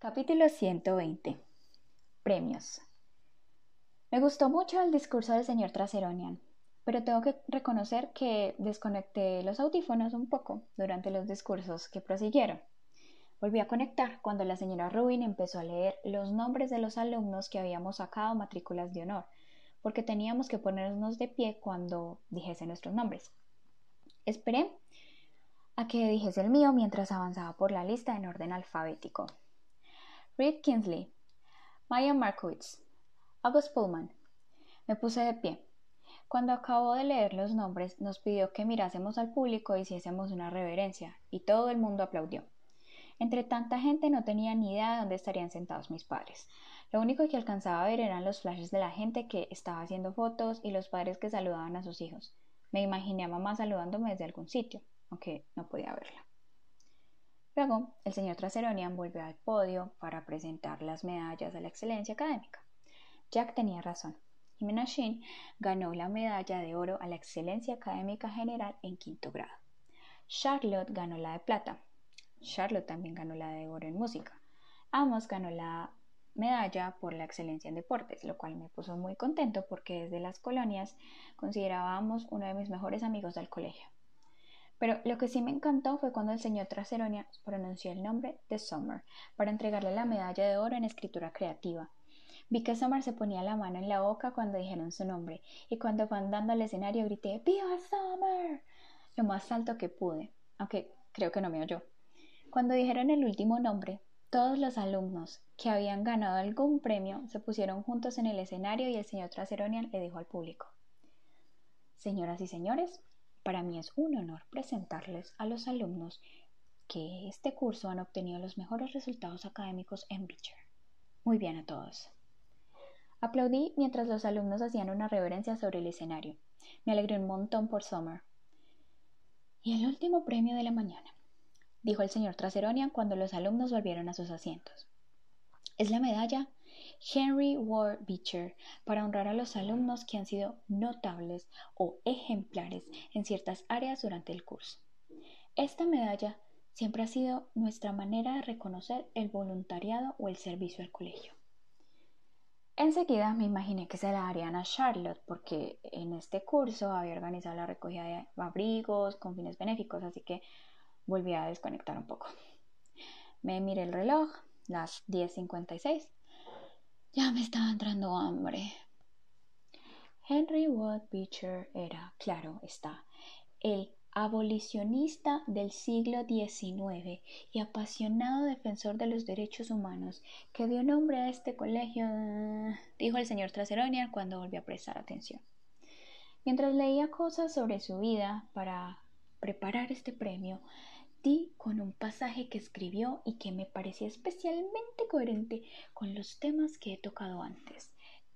Capítulo 120. Premios. Me gustó mucho el discurso del señor Traseronian, pero tengo que reconocer que desconecté los audífonos un poco durante los discursos que prosiguieron. Volví a conectar cuando la señora Rubin empezó a leer los nombres de los alumnos que habíamos sacado matrículas de honor, porque teníamos que ponernos de pie cuando dijese nuestros nombres. Esperé a que dijese el mío mientras avanzaba por la lista en orden alfabético. Reed Kinsley, Maya Markowitz, August Pullman. Me puse de pie. Cuando acabó de leer los nombres, nos pidió que mirásemos al público y hiciésemos una reverencia, y todo el mundo aplaudió. Entre tanta gente no tenía ni idea de dónde estarían sentados mis padres. Lo único que alcanzaba a ver eran los flashes de la gente que estaba haciendo fotos y los padres que saludaban a sus hijos. Me imaginé a mamá saludándome desde algún sitio, aunque no podía verla. Luego, el señor Traseronian volvió al podio para presentar las medallas a la excelencia académica. Jack tenía razón. Jimena Shin ganó la medalla de oro a la excelencia académica general en quinto grado. Charlotte ganó la de plata. Charlotte también ganó la de oro en música. Amos ganó la medalla por la excelencia en deportes, lo cual me puso muy contento porque desde las colonias considerábamos uno de mis mejores amigos del colegio. Pero lo que sí me encantó fue cuando el señor Traseronia pronunció el nombre de Summer para entregarle la medalla de oro en escritura creativa. Vi que Summer se ponía la mano en la boca cuando dijeron su nombre y cuando fue andando al escenario grité ¡Viva Summer! lo más alto que pude, aunque creo que no me oyó. Cuando dijeron el último nombre, todos los alumnos que habían ganado algún premio se pusieron juntos en el escenario y el señor Traseronian le dijo al público Señoras y señores, para mí es un honor presentarles a los alumnos que este curso han obtenido los mejores resultados académicos en Beecher. Muy bien a todos. Aplaudí mientras los alumnos hacían una reverencia sobre el escenario. Me alegré un montón por Summer. Y el último premio de la mañana, dijo el señor Traseronian cuando los alumnos volvieron a sus asientos. Es la medalla Henry Ward Beecher para honrar a los alumnos que han sido notables o ejemplares en ciertas áreas durante el curso. Esta medalla siempre ha sido nuestra manera de reconocer el voluntariado o el servicio al colegio. Enseguida me imaginé que se la darían a Charlotte porque en este curso había organizado la recogida de abrigos con fines benéficos, así que volví a desconectar un poco. Me miré el reloj, las 10.56, ya me estaba entrando hambre. Henry Watt Beecher era, claro está, el abolicionista del siglo XIX y apasionado defensor de los derechos humanos que dio nombre a este colegio, dijo el señor Traseronia cuando volvió a prestar atención. Mientras leía cosas sobre su vida para preparar este premio, con un pasaje que escribió y que me parecía especialmente coherente con los temas que he tocado antes,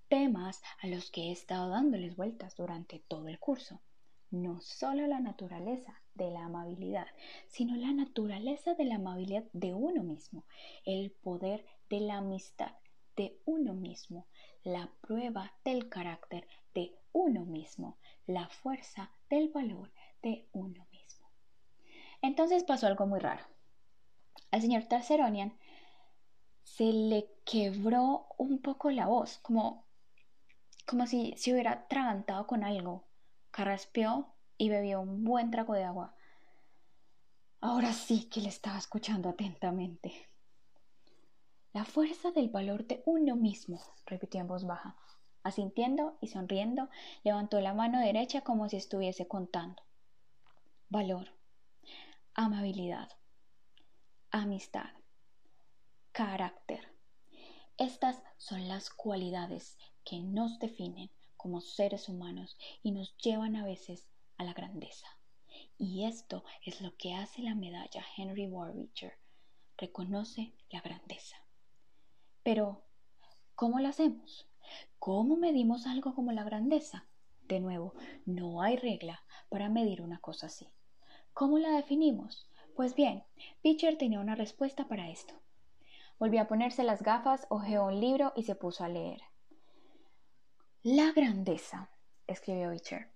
temas a los que he estado dándoles vueltas durante todo el curso. No solo la naturaleza de la amabilidad, sino la naturaleza de la amabilidad de uno mismo, el poder de la amistad de uno mismo, la prueba del carácter de uno mismo, la fuerza del valor de uno. Entonces pasó algo muy raro. Al señor Traseronian se le quebró un poco la voz, como, como si se hubiera atragantado con algo. Carraspeó y bebió un buen trago de agua. Ahora sí que le estaba escuchando atentamente. La fuerza del valor de uno mismo, repitió en voz baja. Asintiendo y sonriendo, levantó la mano derecha como si estuviese contando. Valor amabilidad, amistad, carácter. Estas son las cualidades que nos definen como seres humanos y nos llevan a veces a la grandeza. Y esto es lo que hace la medalla Henry Warwicker. Reconoce la grandeza. Pero, ¿cómo lo hacemos? ¿Cómo medimos algo como la grandeza? De nuevo, no hay regla para medir una cosa así. ¿Cómo la definimos? Pues bien, Pitcher tenía una respuesta para esto. Volvió a ponerse las gafas, hojeó un libro y se puso a leer. La grandeza, escribió Pitcher,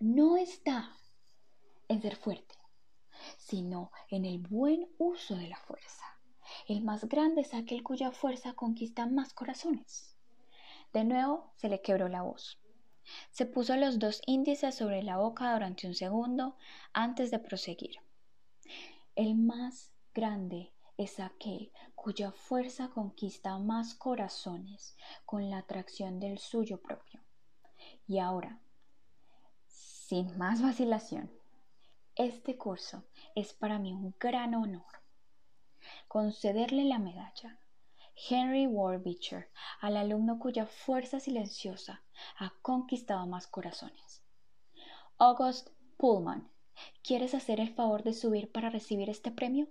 no está en ser fuerte, sino en el buen uso de la fuerza, El más grande es aquel cuya fuerza conquista más corazones. De nuevo se le quebró la voz. Se puso los dos índices sobre la boca durante un segundo antes de proseguir. El más grande es aquel cuya fuerza conquista más corazones con la atracción del suyo propio. Y ahora, sin más vacilación, este curso es para mí un gran honor. Concederle la medalla Henry Ward Beecher, al alumno cuya fuerza silenciosa ha conquistado más corazones. August Pullman, ¿quieres hacer el favor de subir para recibir este premio?